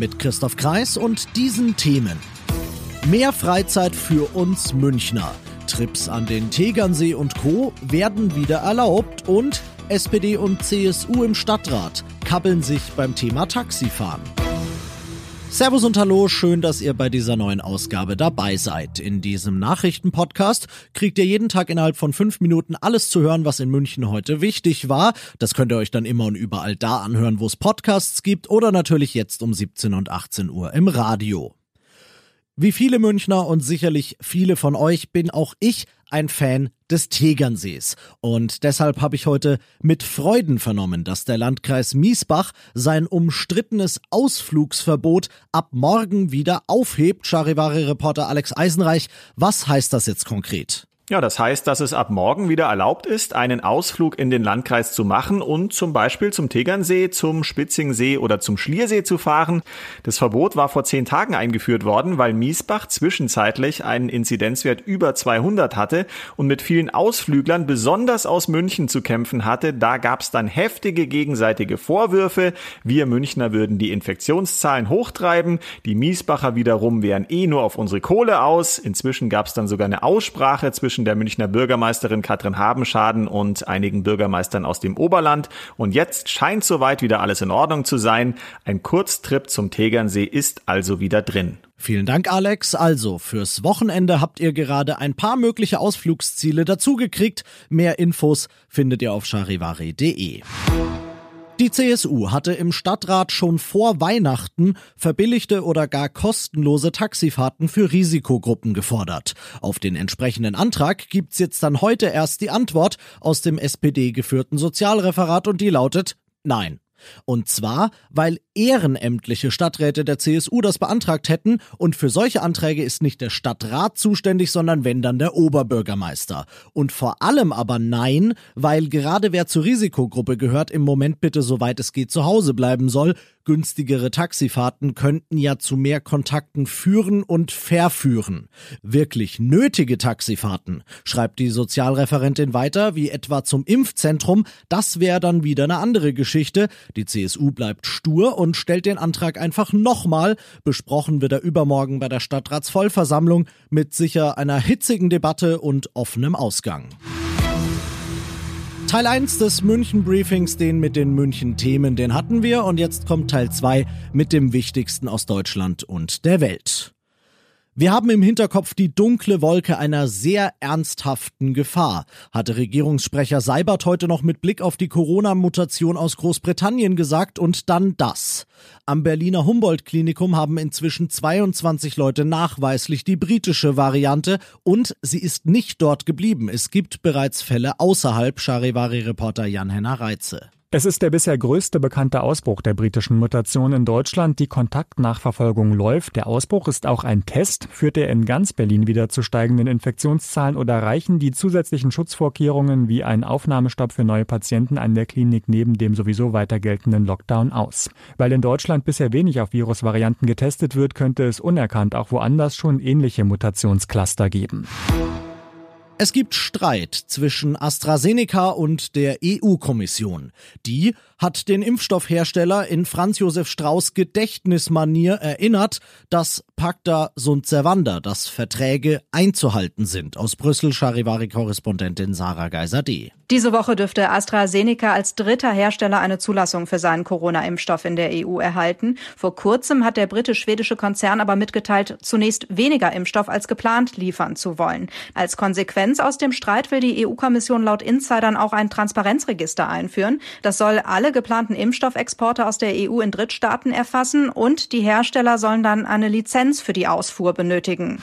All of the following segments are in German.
Mit Christoph Kreis und diesen Themen. Mehr Freizeit für uns Münchner. Trips an den Tegernsee und Co. werden wieder erlaubt und SPD und CSU im Stadtrat kabbeln sich beim Thema Taxifahren. Servus und Hallo, schön, dass ihr bei dieser neuen Ausgabe dabei seid. In diesem Nachrichtenpodcast kriegt ihr jeden Tag innerhalb von fünf Minuten alles zu hören, was in München heute wichtig war. Das könnt ihr euch dann immer und überall da anhören, wo es Podcasts gibt oder natürlich jetzt um 17 und 18 Uhr im Radio. Wie viele Münchner und sicherlich viele von euch bin auch ich ein Fan des Tegernsees. Und deshalb habe ich heute mit Freuden vernommen, dass der Landkreis Miesbach sein umstrittenes Ausflugsverbot ab morgen wieder aufhebt. Charivari-Reporter Alex Eisenreich, was heißt das jetzt konkret? Ja, das heißt, dass es ab morgen wieder erlaubt ist, einen Ausflug in den Landkreis zu machen und zum Beispiel zum Tegernsee, zum Spitzingsee oder zum Schliersee zu fahren. Das Verbot war vor zehn Tagen eingeführt worden, weil Miesbach zwischenzeitlich einen Inzidenzwert über 200 hatte und mit vielen Ausflüglern besonders aus München zu kämpfen hatte. Da gab es dann heftige gegenseitige Vorwürfe. Wir Münchner würden die Infektionszahlen hochtreiben. Die Miesbacher wiederum wären eh nur auf unsere Kohle aus. Inzwischen gab es dann sogar eine Aussprache zwischen zwischen der Münchner Bürgermeisterin Katrin Habenschaden und einigen Bürgermeistern aus dem Oberland. Und jetzt scheint soweit wieder alles in Ordnung zu sein. Ein Kurztrip zum Tegernsee ist also wieder drin. Vielen Dank, Alex. Also, fürs Wochenende habt ihr gerade ein paar mögliche Ausflugsziele dazugekriegt. Mehr Infos findet ihr auf charivari.de. Die CSU hatte im Stadtrat schon vor Weihnachten verbilligte oder gar kostenlose Taxifahrten für Risikogruppen gefordert. Auf den entsprechenden Antrag gibt's jetzt dann heute erst die Antwort aus dem SPD geführten Sozialreferat und die lautet Nein. Und zwar, weil ehrenämtliche Stadträte der CSU das beantragt hätten und für solche Anträge ist nicht der Stadtrat zuständig, sondern wenn dann der Oberbürgermeister. Und vor allem aber nein, weil gerade wer zur Risikogruppe gehört, im Moment bitte soweit es geht zu Hause bleiben soll günstigere Taxifahrten könnten ja zu mehr Kontakten führen und verführen. Wirklich nötige Taxifahrten, schreibt die Sozialreferentin weiter, wie etwa zum Impfzentrum, das wäre dann wieder eine andere Geschichte. Die CSU bleibt stur und stellt den Antrag einfach nochmal. Besprochen wird er übermorgen bei der Stadtratsvollversammlung mit sicher einer hitzigen Debatte und offenem Ausgang. Teil 1 des München Briefings, den mit den München Themen, den hatten wir und jetzt kommt Teil 2 mit dem wichtigsten aus Deutschland und der Welt. Wir haben im Hinterkopf die dunkle Wolke einer sehr ernsthaften Gefahr, hatte Regierungssprecher Seibert heute noch mit Blick auf die Corona-Mutation aus Großbritannien gesagt und dann das. Am Berliner Humboldt-Klinikum haben inzwischen 22 Leute nachweislich die britische Variante und sie ist nicht dort geblieben. Es gibt bereits Fälle außerhalb, Charivari-Reporter Jan-Henner Reitze. Es ist der bisher größte bekannte Ausbruch der britischen Mutation in Deutschland. Die Kontaktnachverfolgung läuft. Der Ausbruch ist auch ein Test. Führt er in ganz Berlin wieder zu steigenden Infektionszahlen oder reichen die zusätzlichen Schutzvorkehrungen wie ein Aufnahmestopp für neue Patienten an der Klinik neben dem sowieso weiter geltenden Lockdown aus? Weil in Deutschland bisher wenig auf Virusvarianten getestet wird, könnte es unerkannt auch woanders schon ähnliche Mutationscluster geben. Es gibt Streit zwischen AstraZeneca und der EU-Kommission. Die hat den Impfstoffhersteller in Franz Josef Strauß Gedächtnismanier erinnert, dass Pacta sunt servanda, dass Verträge einzuhalten sind. Aus Brüssel Charivari-Korrespondentin Sarah Geiser-D. Diese Woche dürfte AstraZeneca als dritter Hersteller eine Zulassung für seinen Corona-Impfstoff in der EU erhalten. Vor kurzem hat der britisch-schwedische Konzern aber mitgeteilt, zunächst weniger Impfstoff als geplant liefern zu wollen. Als Konsequenz aus dem Streit will die EU-Kommission laut Insidern auch ein Transparenzregister einführen. Das soll alle geplanten Impfstoffexporte aus der EU in Drittstaaten erfassen und die Hersteller sollen dann eine Lizenz für die Ausfuhr benötigen.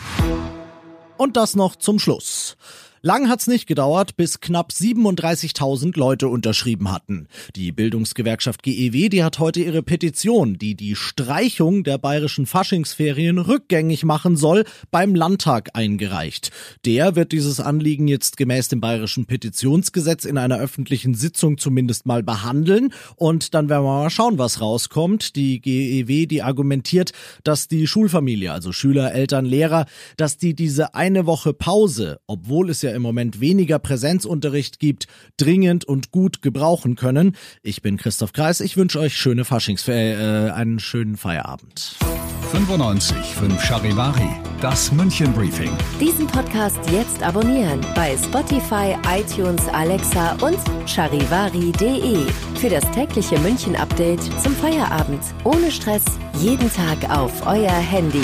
Und das noch zum Schluss. Lang hat's nicht gedauert, bis knapp 37.000 Leute unterschrieben hatten. Die Bildungsgewerkschaft GEW, die hat heute ihre Petition, die die Streichung der bayerischen Faschingsferien rückgängig machen soll, beim Landtag eingereicht. Der wird dieses Anliegen jetzt gemäß dem bayerischen Petitionsgesetz in einer öffentlichen Sitzung zumindest mal behandeln und dann werden wir mal schauen, was rauskommt. Die GEW, die argumentiert, dass die Schulfamilie, also Schüler, Eltern, Lehrer, dass die diese eine Woche Pause, obwohl es ja im Moment weniger Präsenzunterricht gibt, dringend und gut gebrauchen können. Ich bin Christoph Kreis. Ich wünsche euch schöne Faschings äh, einen schönen Feierabend. 95 5 Charivari, das München Briefing. Diesen Podcast jetzt abonnieren bei Spotify, iTunes, Alexa und charivari.de für das tägliche München Update zum Feierabend. Ohne Stress, jeden Tag auf euer Handy.